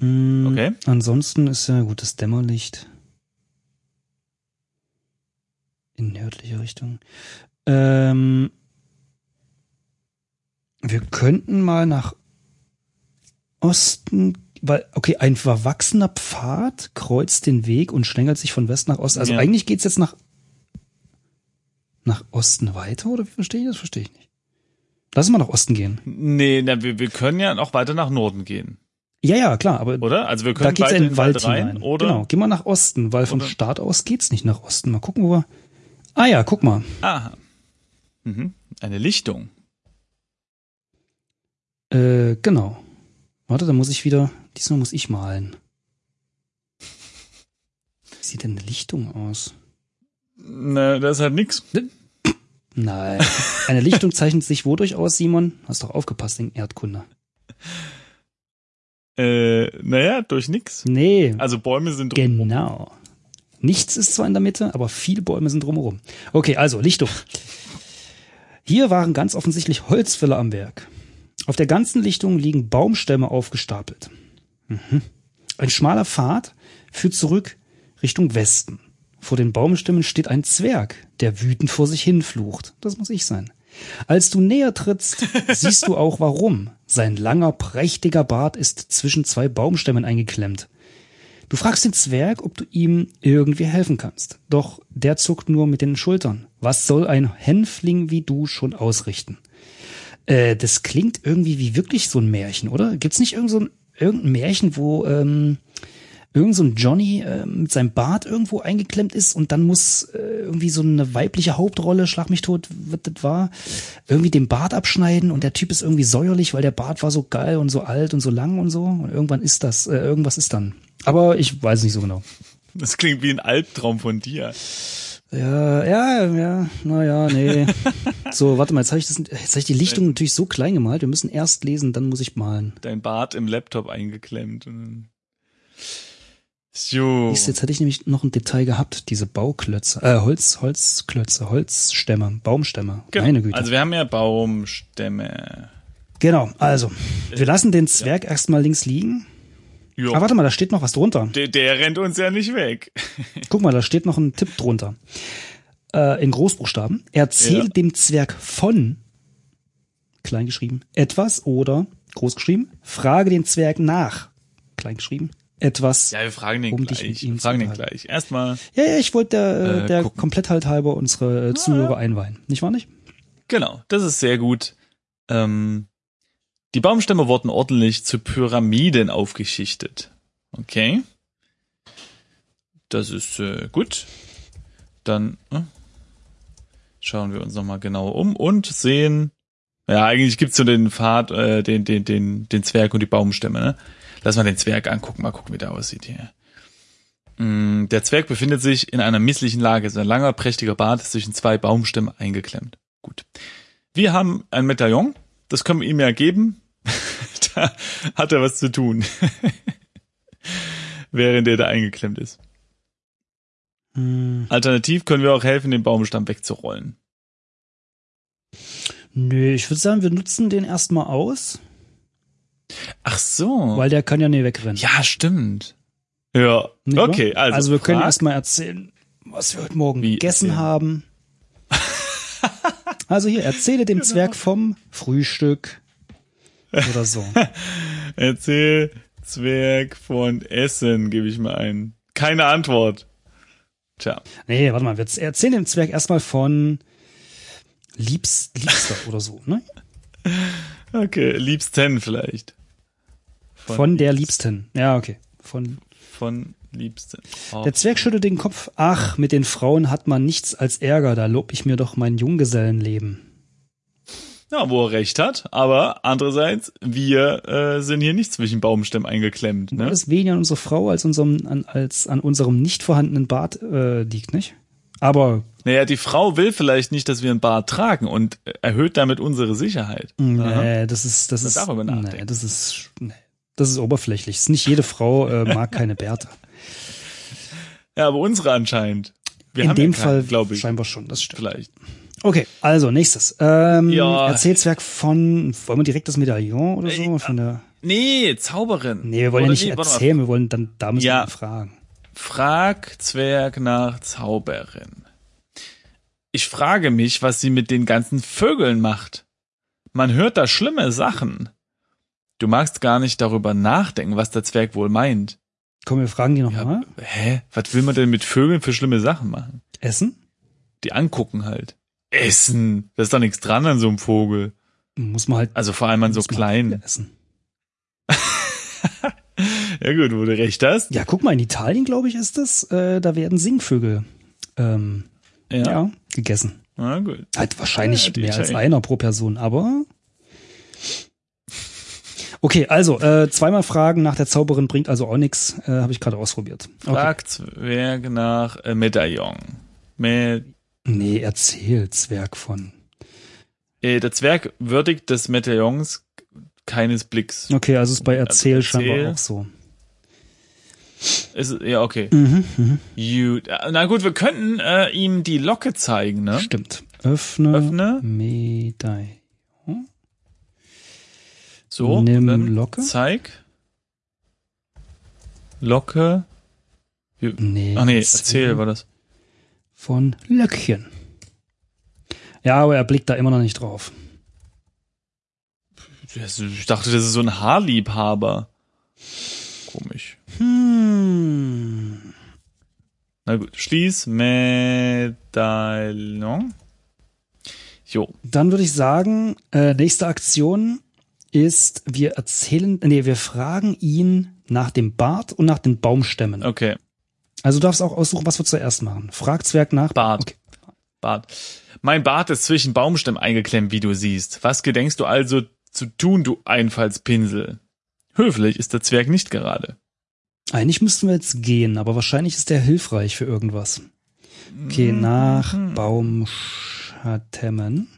Mm, Okay. Ansonsten ist ja gut das Dämmerlicht in nördliche Richtung. Ähm, wir könnten mal nach Osten, weil, okay, ein verwachsener Pfad kreuzt den Weg und schlängelt sich von West nach Ost. Also Ja. eigentlich geht's jetzt nach, nach Osten weiter, oder wie verstehe ich das? Verstehe ich nicht. Lass uns mal nach Osten gehen. Nee, na, wir, wir können ja auch weiter nach Norden gehen, Ja, ja, klar, aber oder? Also wir da können geht's weiter ja in den Wald rein, hinein. oder? Genau, geh mal nach Osten, weil vom Oder- Start aus geht's nicht nach Osten. Mal gucken, wo wir. Ah ja, guck mal. Aha. Mhm. Eine Lichtung. Äh, genau. Warte, da muss ich wieder. Diesmal muss ich malen. Wie sieht denn eine Lichtung aus? Na, das ist halt nix. Nein. Eine Lichtung zeichnet sich wodurch aus, Simon? Hast doch aufgepasst in Erdkunde. Äh, naja, durch nix. Nee, Also Bäume sind drumherum. genau. Nichts ist zwar in der Mitte, aber viele Bäume sind drumherum. Okay, also Lichtung. Hier waren ganz offensichtlich Holzfäller am Werk. Auf der ganzen Lichtung liegen Baumstämme aufgestapelt. Mhm. Ein schmaler Pfad führt zurück Richtung Westen. Vor den Baumstämmen steht ein Zwerg, der wütend vor sich hin flucht. Das muss ich sein. Als du näher trittst, siehst du auch warum. Sein langer, prächtiger Bart ist zwischen zwei Baumstämmen eingeklemmt. Du fragst den Zwerg, ob du ihm irgendwie helfen kannst. Doch der zuckt nur mit den Schultern. Was soll ein Hänfling wie du schon ausrichten? Äh, das klingt irgendwie wie wirklich so ein Märchen, oder? Gibt's nicht irgend so ein, irgendein Märchen, wo ähm, irgend so ein Johnny äh, mit seinem Bart irgendwo eingeklemmt ist und dann muss äh, irgendwie so eine weibliche Hauptrolle, schlag mich tot, was das war, irgendwie den Bart abschneiden und der Typ ist irgendwie säuerlich, weil der Bart war so geil und so alt und so lang und so und irgendwann ist das, äh, irgendwas ist dann. Aber ich weiß nicht so genau. Das klingt wie ein Albtraum von dir. Ja, ja, ja, naja, nee. so, warte mal, jetzt habe ich, das- jetzt hab ich die Lichtung natürlich so klein gemalt. Wir müssen erst lesen, dann muss ich malen. Dein Bart im Laptop eingeklemmt. So. Siehst Jetzt hätte ich nämlich noch ein Detail gehabt, diese Bauklötze, äh, Holz, Holzklötze, Holzstämme, Baumstämme. Genau. Meine Güte. Also wir haben ja Baumstämme. genau, also, wir lassen den Zwerg erstmal links liegen. Jo. Ah, warte mal, da steht noch was drunter. der, der rennt uns ja nicht weg. Guck mal, da steht noch ein Tipp drunter. Äh, in Großbuchstaben. Erzähl Ja. dem Zwerg von, klein geschrieben, etwas oder, groß geschrieben, frage den Zwerg nach. klein geschrieben, etwas. Ja, wir fragen den um dich gleich. mit ihm Wir fragen den gleich. Erstmal, Ja, ja, ich wollte der, äh, der gucken. Komplettheit halber unsere äh, Zuhörer einweihen. Nicht wahr nicht? genau, das ist sehr gut. Ähm, die Baumstämme wurden ordentlich zu Pyramiden aufgeschichtet. Okay. Das ist äh, gut. Dann äh, schauen wir uns nochmal genauer um und sehen. Ja, eigentlich gibt's so den Pfad, äh, den, den, den, den Zwerg und die Baumstämme, ne? Lass mal den Zwerg angucken, mal gucken, wie der aussieht hier. Mm, Der Zwerg befindet sich in einer misslichen Lage. Sein langer, prächtiger Bart ist zwischen zwei Baumstämme eingeklemmt. Gut. Wir haben ein Medaillon, das können wir ihm ja geben. da hat er was zu tun. Während er da eingeklemmt ist. Hm, Alternativ können wir auch helfen, den Baumstamm wegzurollen. nö, ich würde sagen, wir nutzen den erstmal aus, Ach so. weil der kann ja nie wegrennen. ja, stimmt. Ja, Nicht okay. Also, also wir können erstmal erzählen, was wir heute Morgen Wie gegessen erzählen? haben. also hier, erzähle dem Genau. Zwerg vom Frühstück oder so. Erzähl Zwerg von Essen, gebe ich mal ein. Keine Antwort. Tja. Nee, warte mal, wir erzählen dem Zwerg erstmal von Liebs, Liebster oder so, ne? Okay, Liebsten vielleicht. Von, der Liebsten. Ja, okay. Von Von Liebsten. Oh. Der Zwerg schüttelt den Kopf. Ach, mit den Frauen hat man nichts als Ärger, da lob ich mir doch mein Junggesellenleben. Ja, wo er recht hat, aber andererseits, wir äh, sind hier nicht zwischen Baumstämmen eingeklemmt. Ne? Alles weniger an unserer Frau als, unserem, an, als an unserem nicht vorhandenen Bart äh, liegt, nicht? Aber Naja, die Frau will vielleicht nicht, dass wir ein Bart tragen und erhöht damit unsere Sicherheit. Aha. nee, das ist, das ist, darf aber nee, das ist, nee, das ist oberflächlich. Ist nicht jede Frau äh, mag keine Bärte. Ja, aber unsere anscheinend. Wir In dem ja Fall glaube ich, scheinbar schon, das stimmt. vielleicht. Okay, also nächstes. Ähm, Ja. Erzählzwerg von, wollen wir direkt das Medaillon oder so? Von der, Nee, Zauberin. nee, wir wollen ja Oder nicht nee, erzählen, wir wollen dann, da müssen Ja. wir fragen. Frag Zwerg nach Zauberin. Ich frage mich, was sie mit den ganzen Vögeln macht. Man hört da schlimme Sachen. Du magst gar nicht darüber nachdenken, was der Zwerg wohl meint. Komm, wir fragen die Ja, nochmal. hä? Was will man denn mit Vögeln für schlimme Sachen machen? Essen? Die angucken halt. Essen. Da ist doch nichts dran an so einem Vogel. Muss man halt Also vor allem an so halt kleinen. essen. Ja gut, wo du recht hast. Ja, guck mal, in Italien, glaube ich, ist das. Äh, da werden Singvögel ähm, ja. Ja. gegessen. Na gut. Halt wahrscheinlich Ja, mehr als Italiener. einer pro Person, aber. Okay, also äh, zweimal Fragen nach der Zauberin bringt also auch nichts. Äh, Habe ich gerade ausprobiert. Okay. Frag Zwerg nach äh, Medaillon. Me Nee, erzähl, Zwerg von. äh, der Zwerg würdigt des Medaillons keines Blicks. Okay, also ist bei Erzähl Also erzähl. scheinbar auch so. Ist, ja, okay. Mhm, mhm. Gut. Äh, Na gut, wir könnten äh, ihm die Locke zeigen, ne? Stimmt. Öffne, Öffne. Medaille. So. Nimm Locke. Zeig. Locke. Wir- Nee, Ach nee, Erzähl. war das. von Löckchen. Ja, aber er blickt da immer noch nicht drauf. Ich dachte, das ist so ein Haarliebhaber. Komisch. Hm. Na gut, schließ Medaillon. Jo, Dann würde ich sagen, äh, nächste Aktion ist, wir erzählen, nee, wir fragen ihn nach dem Bart und nach den Baumstämmen. okay. Also du darfst auch aussuchen, was wir zuerst machen. Frag Zwerg nach. Bart. Okay. Bart. Mein Bart ist zwischen Baumstämmen eingeklemmt, wie du siehst. Was gedenkst du also zu tun, du Einfallspinsel? Höflich ist der Zwerg nicht gerade. Eigentlich müssten wir jetzt gehen, aber wahrscheinlich ist der hilfreich für irgendwas. Okay, Mhm. nach Baumschatemmen.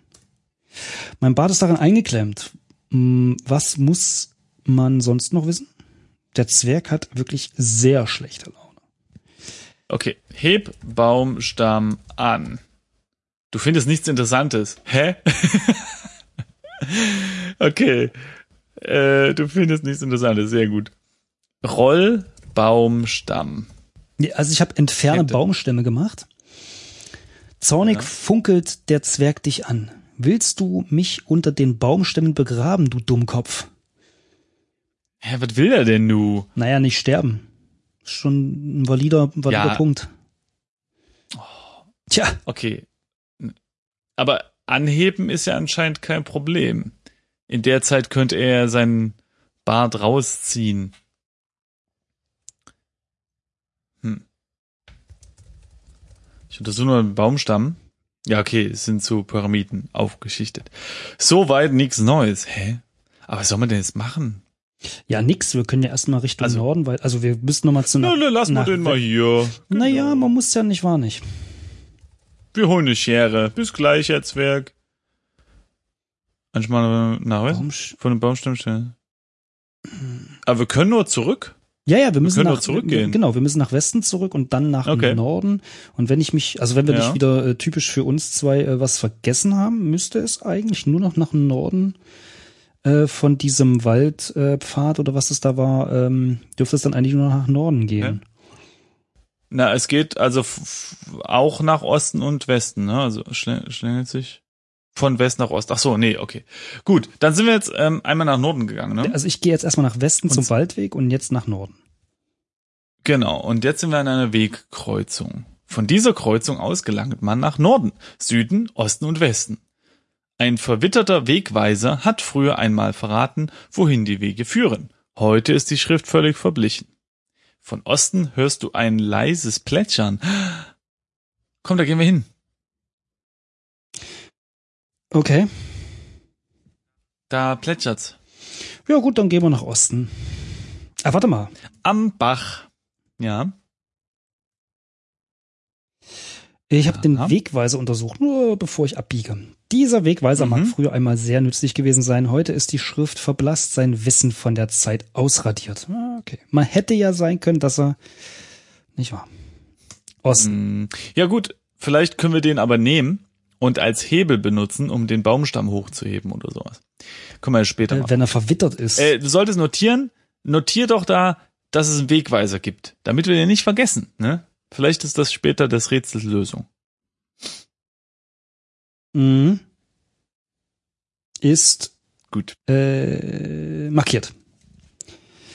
Mein Bart ist daran eingeklemmt. Hm, Was muss man sonst noch wissen? Der Zwerg hat wirklich sehr schlechte Laune. Okay, heb Baumstamm an. Du findest nichts Interessantes. Hä? okay. Äh, du findest nichts Interessantes, sehr gut. Roll Baumstamm. Also ich habe entferne. Baumstämme gemacht. Zornig Ja. funkelt der Zwerg dich an. Willst du mich unter den Baumstämmen begraben, du Dummkopf? Hä, was will er denn nu? Naja, nicht sterben. Ist schon ein valider, valider Ja. Punkt. Tja, Okay. Aber anheben ist ja anscheinend kein Problem. In der Zeit könnte er seinen Bart rausziehen. Hm. Ich untersuche nur den Baumstamm. Ja, okay, es sind so Pyramiden aufgeschichtet. Soweit nichts Neues. Hä? Aber was soll man denn jetzt machen? ja, nix. Wir können ja erstmal Richtung Also- Norden, weil, also wir müssen nochmal zu Na, na, lassen wir nach- den mal hier. Naja, man muss ja nicht, war nicht. Wir holen eine Schere. Bis gleich, Herr Zwerg. Manchmal nach Westen. Warum? Von dem Baumstamm stellen. Aber wir können nur zurück. Ja, ja, wir müssen können nach, zurückgehen. Genau, wir müssen nach Westen zurück und dann nach Okay. Norden. Und wenn ich mich, also wenn wir Ja. nicht wieder äh, typisch für uns zwei äh, was vergessen haben, müsste es eigentlich nur noch nach Norden äh, von diesem Waldpfad äh, oder was es da war, ähm, dürfte es dann eigentlich nur noch nach Norden gehen. Na, es geht also auch nach Osten und Westen, ne? Also schlä- schlängelt sich von West nach Ost. Ach so, nee, okay. Gut, dann sind wir jetzt ähm, einmal nach Norden gegangen, ne? Also ich gehe jetzt erstmal nach Westen Und- zum Waldweg und jetzt nach Norden. Genau, und jetzt sind wir an einer Wegkreuzung. Von dieser Kreuzung aus gelangt man nach Norden, Süden, Osten und Westen. Ein verwitterter Wegweiser hat früher einmal verraten, wohin die Wege führen. Heute ist die Schrift völlig verblichen. Von Osten hörst du ein leises Plätschern. Komm, da gehen wir hin. Okay. Da plätschert's. Ja gut, dann gehen wir nach Osten. Ah, warte mal. Am Bach. Ja. Ich habe den. Wegweiser untersucht, nur bevor ich abbiege. Dieser Wegweiser mag Mhm. früher einmal sehr nützlich gewesen sein. Heute ist die Schrift verblasst, sein Wissen von der Zeit ausradiert. Ah, Okay. Man hätte ja sein können, dass er. Nicht wahr? Osten. Mm, Ja gut, vielleicht können wir den aber nehmen und als Hebel benutzen, um den Baumstamm hochzuheben oder sowas. Können wir ja später Äh, machen. wenn er verwittert ist. Äh, du solltest notieren, notier doch da, dass es einen Wegweiser gibt, damit wir den nicht vergessen, ne? Vielleicht ist das später das Rätsels Lösung. Mhm. Ist Gut. äh, markiert.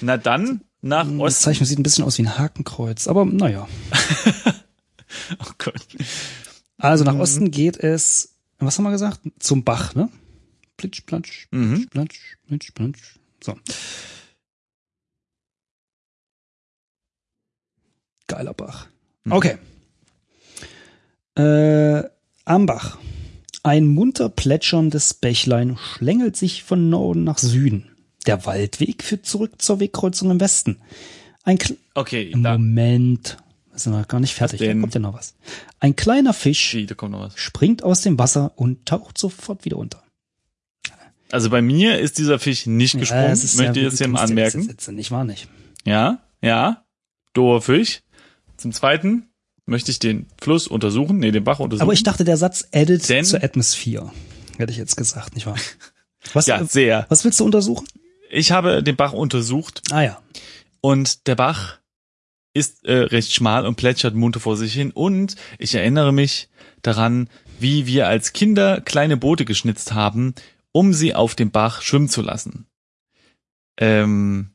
Na dann nach Das Osten. Zeichen sieht ein bisschen aus wie ein Hakenkreuz, aber naja. Oh Gott. Also nach Mhm. Osten geht es, was haben wir gesagt? Zum Bach, ne? Plitsch, platsch, Mhm. platsch, plitsch, platsch. So. Geiler Bach. Mhm. Okay. Äh, am Bach. Ein munter plätscherndes Bächlein schlängelt sich von Norden nach Süden. Der Waldweg führt zurück zur Wegkreuzung im Westen. Ein Kl Okay, Moment. Wir sind noch gar nicht fertig. Da kommt ja noch was. Ein kleiner Fisch Wie, was. springt aus dem Wasser und taucht sofort wieder unter. Also bei mir ist dieser Fisch nicht gesprungen, es ist möchte ja- ich jetzt hier mal ja anmerken. Sätze Nicht wahr nicht? Ja, ja. Doher Fisch. Zum zweiten möchte ich den Fluss untersuchen, nee, den Bach untersuchen. Aber ich dachte, der Satz added Denn- zur Atmosphäre. Hätte ich jetzt gesagt, nicht wahr? Was, ja, sehr. was willst du untersuchen? Ich habe den Bach untersucht Ah ja. und der Bach ist äh, recht schmal und plätschert munter vor sich hin und ich erinnere mich daran, wie wir als Kinder kleine Boote geschnitzt haben, um sie auf dem Bach schwimmen zu lassen. Ähm,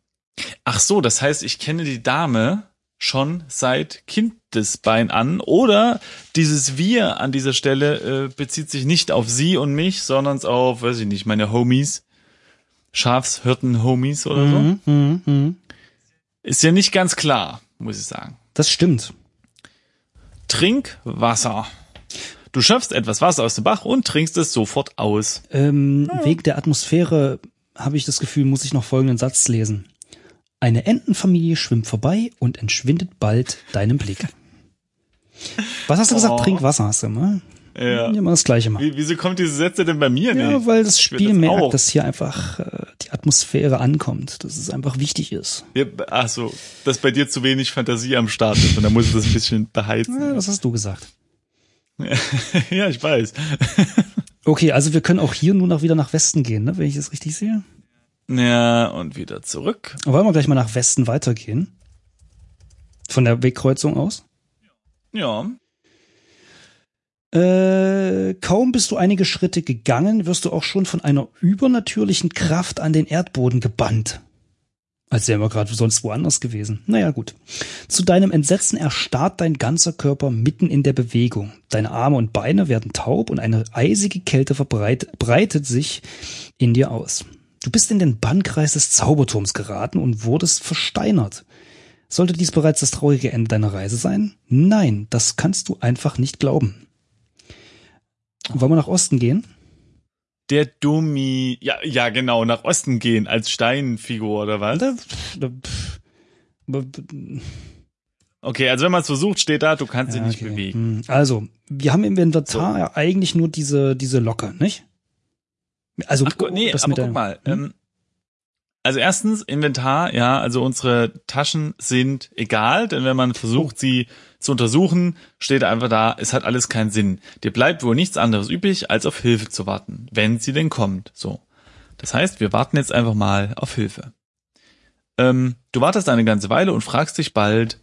ach so, das heißt, ich kenne die Dame schon seit Kindesbein an oder dieses Wir an dieser Stelle äh, bezieht sich nicht auf sie und mich, sondern auf, weiß ich nicht, meine Homies, Schafshirten-Homies oder so. Mhm, mhm, mhm. Ist ja nicht ganz klar, muss ich sagen. Das stimmt. Trink Wasser. Du schöpfst etwas Wasser aus dem Bach und trinkst es sofort aus. Ähm, Wegen der Atmosphäre habe ich das Gefühl, muss ich noch folgenden Satz lesen. Eine Entenfamilie schwimmt vorbei und entschwindet bald deinem Blick. Was hast du gesagt? Oh. Trink Wasser hast du, ne? Ja. Ja, mal das gleiche machen. Wie, wieso kommt diese Sätze denn bei mir Ja, nicht? weil das Spiel das merkt, auch. dass hier einfach äh, die Atmosphäre ankommt, dass es einfach wichtig ist. Ja, ach so, dass bei dir zu wenig Fantasie am Start ist und da muss ich das ein bisschen Ja, beheizen. das hast du gesagt. ja, ich weiß. Okay, also wir können auch hier nur noch wieder nach Westen gehen, ne, wenn ich das richtig sehe. Ja, und wieder zurück. Wollen wir gleich mal nach Westen weitergehen? Von der Wegkreuzung aus? Ja. Äh, kaum bist du einige Schritte gegangen, wirst du auch schon von einer übernatürlichen Kraft an den Erdboden gebannt. Als wären wir gerade sonst woanders gewesen. Naja, gut. Zu deinem Entsetzen erstarrt dein ganzer Körper mitten in der Bewegung. Deine Arme und Beine werden taub und eine eisige Kälte verbreitet breitet sich in dir aus. Du bist in den Bannkreis des Zauberturms geraten und wurdest versteinert. Sollte dies bereits das traurige Ende deiner Reise sein? Nein, das kannst du einfach nicht glauben. Wollen wir nach Osten gehen? Der Dummi, ja, ja, genau, nach Osten gehen als Steinfigur oder was? Okay, also wenn man es versucht, steht da, du kannst dich Ja, nicht okay. bewegen. Hm, Also, wir haben im Inventar ja eigentlich nur diese, diese Locke, nicht? Also, Ach nee, aber guck mal. Hm? Ähm, also erstens, Inventar, ja, also unsere Taschen sind egal, denn wenn man versucht, sie zu untersuchen, steht einfach da, es hat alles keinen Sinn. Dir bleibt wohl nichts anderes übrig, als auf Hilfe zu warten, wenn sie denn kommt. So. Das heißt, wir warten jetzt einfach mal auf Hilfe. Ähm, du wartest eine ganze Weile und fragst dich bald,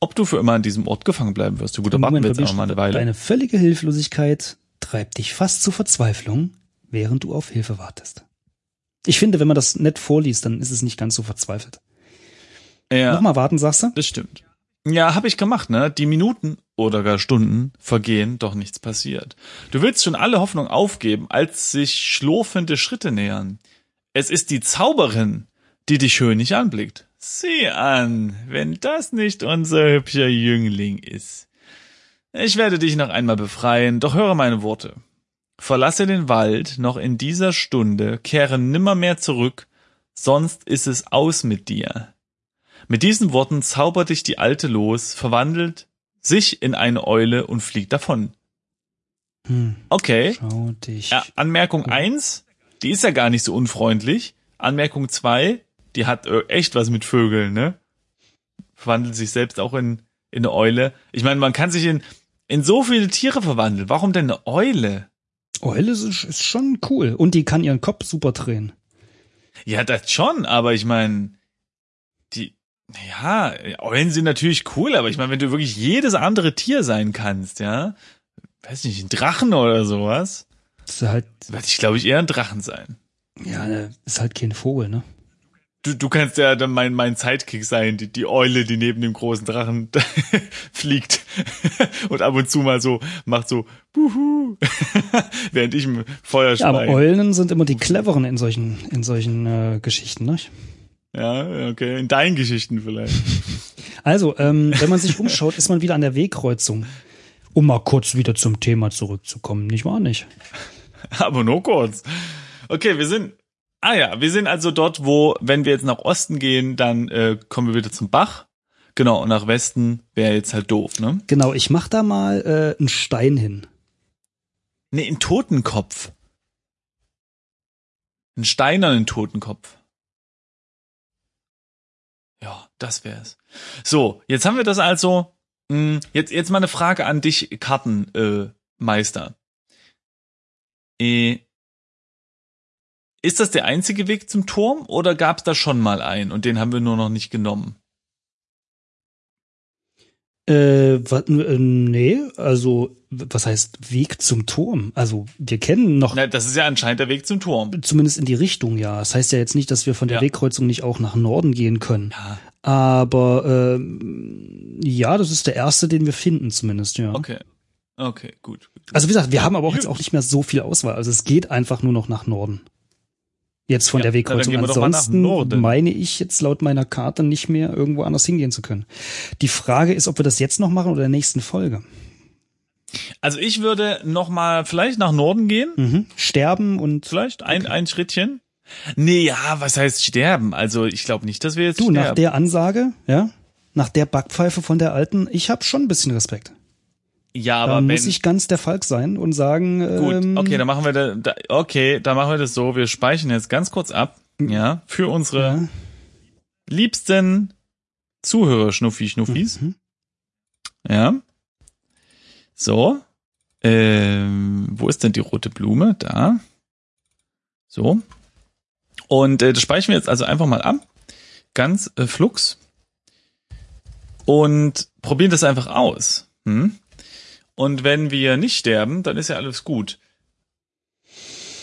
ob du für immer an diesem Ort gefangen bleiben wirst. Gut, dann warten wir jetzt einfach mal eine Weile. Deine völlige Hilflosigkeit treibt dich fast zur Verzweiflung, während du auf Hilfe wartest. Ich finde, wenn man das nett vorliest, dann ist es nicht ganz so verzweifelt. Ja. Nochmal warten, sagst du? Das stimmt. Ja, habe ich gemacht, ne? Die Minuten oder gar Stunden vergehen, doch nichts passiert. Du willst schon alle Hoffnung aufgeben, als sich schlurfende Schritte nähern. Es ist die Zauberin, die dich höhnisch anblickt. Sieh an, wenn das nicht unser hübscher Jüngling ist. Ich werde dich noch einmal befreien, doch höre meine Worte. Verlasse den Wald noch in dieser Stunde, kehre nimmermehr zurück, sonst ist es aus mit dir. Mit diesen Worten zaubert dich die Alte los, verwandelt sich in eine Eule und fliegt davon. Hm, Okay. Ja, Anmerkung eins, die ist ja gar nicht so unfreundlich. Anmerkung zwei, die hat äh, echt was mit Vögeln, ne? Verwandelt sich selbst auch in, in eine Eule. Ich meine, man kann sich in, in so viele Tiere verwandeln. Warum denn eine Eule? Eule ist, ist schon cool. Und die kann ihren Kopf super drehen. Ja, das schon, aber ich meine, die, ja, Eulen sind natürlich cool, aber ich meine, wenn du wirklich jedes andere Tier sein kannst, ja, weiß nicht, ein Drachen oder sowas, Das ist halt, werde ich, glaube ich, eher ein Drachen sein. ja, ne, ist halt kein Vogel, ne? Du, du kannst ja dann mein, mein Sidekick sein, die, die Eule, die neben dem großen Drachen fliegt und ab und zu mal so macht so Buhu, während ich im Feuer Ja, aber. Eulen sind immer die cleveren in solchen, in solchen äh, Geschichten, ne? Ja, okay, in deinen Geschichten vielleicht. Also, ähm, wenn man sich umschaut, ist man wieder an der Wegkreuzung. Um mal kurz wieder zum Thema zurückzukommen, nicht wahr nicht? Aber nur kurz. Okay, wir sind. Ah ja, wir sind also dort, wo, wenn wir jetzt nach Osten gehen, dann äh, kommen wir wieder zum Bach. Genau, und nach Westen wäre jetzt halt doof, ne? Genau, ich mach da mal äh, einen Stein hin. Nee, ein Totenkopf. Ein steinernen Totenkopf. Ja, das wär's. So, jetzt haben wir das also. Mh, jetzt, jetzt mal eine Frage an dich, Kartenmeister. Äh, Meister. äh, ist das der einzige Weg zum Turm oder gab's da schon mal einen und den haben wir nur noch nicht genommen? Äh, wat, äh, nee, also was heißt Weg zum Turm? Also wir kennen noch Na, das ist ja anscheinend der Weg zum Turm. zumindest in die Richtung, ja. Das heißt ja jetzt nicht, dass wir von der Ja. Wegkreuzung nicht auch nach Norden gehen können. Ja, Aber ähm, ja, das ist der erste, den wir finden, zumindest, ja. okay. Okay, gut. gut. Also wie gesagt, wir haben aber auch jetzt auch nicht mehr so viel Auswahl. Also es geht einfach nur noch nach Norden. Jetzt von Ja, der Wegkreuzung. nach Ansonsten meine ich jetzt laut meiner Karte nicht mehr irgendwo anders hingehen zu können. Die Frage ist, ob wir das jetzt noch machen oder in der nächsten Folge. Also ich würde noch mal vielleicht nach Norden gehen. Mhm. Sterben und Vielleicht ein, ein Schrittchen. Nee, ja, was heißt sterben? Also ich glaube nicht, dass wir jetzt du nach sterben. der Ansage, ja, nach der Backpfeife von der alten, ich habe schon ein bisschen Respekt. Ja, Da aber wenn, muss ich ganz der Falk sein und sagen, gut, ähm, okay, dann machen wir da, da, okay, dann machen wir das so. Wir speichern jetzt ganz kurz ab, ja, für unsere ja, liebsten Zuhörer Schnuffi Schnuffis, mhm. ja. So, ähm, wo ist denn die rote Blume? Da. So. Und äh, das speichern wir jetzt also einfach mal ab. Ganz äh, flux. Und probieren das einfach aus. Hm? Und wenn wir nicht sterben, dann ist ja alles gut.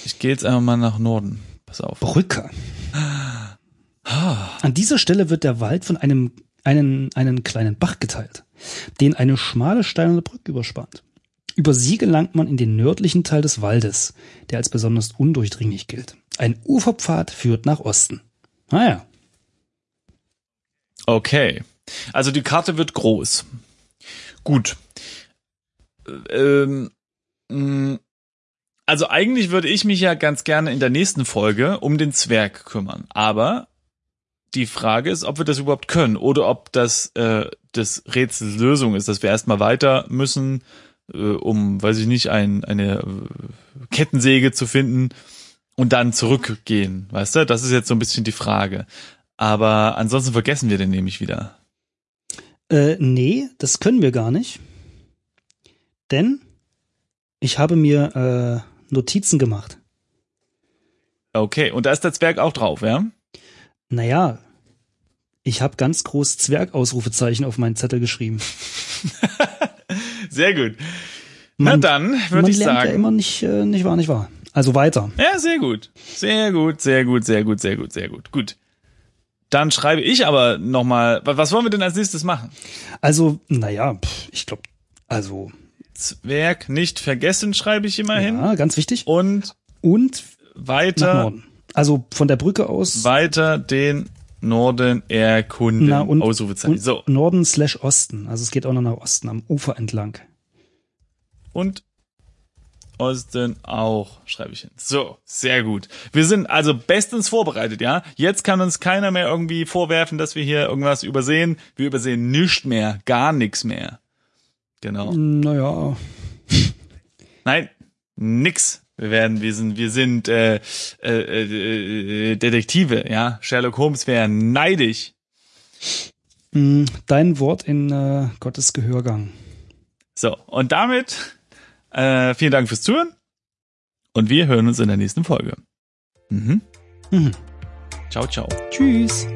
Ich gehe jetzt einfach mal nach Norden. Pass auf. Brücke. Ah. An dieser Stelle wird der Wald von einem einen, einen kleinen Bach geteilt, den eine schmale steinerne Brücke überspannt. Über sie gelangt man in den nördlichen Teil des Waldes, der als besonders undurchdringlich gilt. Ein Uferpfad führt nach Osten. Naja. Ah, okay. Also die Karte wird groß. Gut. Ähm, mm, also eigentlich würde ich mich ja ganz gerne in der nächsten Folge um den Zwerg kümmern. Aber die Frage ist, ob wir das überhaupt können oder ob das äh, das Rätsels Lösung ist, dass wir erstmal weiter müssen, äh, um, weiß ich nicht, ein, eine äh, Kettensäge zu finden und dann zurückgehen. Weißt du, das ist jetzt so ein bisschen die Frage. Aber ansonsten vergessen wir den nämlich wieder. Äh, nee, das können wir gar nicht. Denn ich habe mir äh, Notizen gemacht. Okay, und da ist der Zwerg auch drauf, ja? Naja, ich habe ganz groß Zwerg-Ausrufezeichen auf meinen Zettel geschrieben. sehr gut. Man, Na dann würde ich sagen. Man ja immer nicht, äh, nicht wahr, nicht wahr. Also weiter. Ja, sehr gut. Sehr gut, sehr gut, sehr gut, sehr gut, sehr gut. Gut. Dann schreibe ich aber nochmal, was wollen wir denn als nächstes machen? Also, naja, ich glaube, also. Zwerg nicht vergessen, schreibe ich immer hin. Ja, ganz wichtig. Und, und weiter. Nach Norden. Also von der Brücke aus. Weiter den Norden erkunden. Na, und, Ausrufezeichen. Und so. Norden slash Osten. Also es geht auch noch nach Osten, am Ufer entlang. Und Osten auch, schreibe ich hin. So, sehr gut. Wir sind also bestens vorbereitet, ja? Jetzt kann uns keiner mehr irgendwie vorwerfen, dass wir hier irgendwas übersehen. Wir übersehen nichts mehr, gar nichts mehr. Genau. Naja. Nein, nix. Wir werden, wir sind, wir sind äh, äh, äh, Detektive, ja. Sherlock Holmes wäre neidisch. Mm, dein Wort in äh, Gottes Gehörgang. So, und damit äh, vielen Dank fürs Zuhören und wir hören uns in der nächsten Folge. Mhm. Mhm. Ciao, ciao. Tschüss.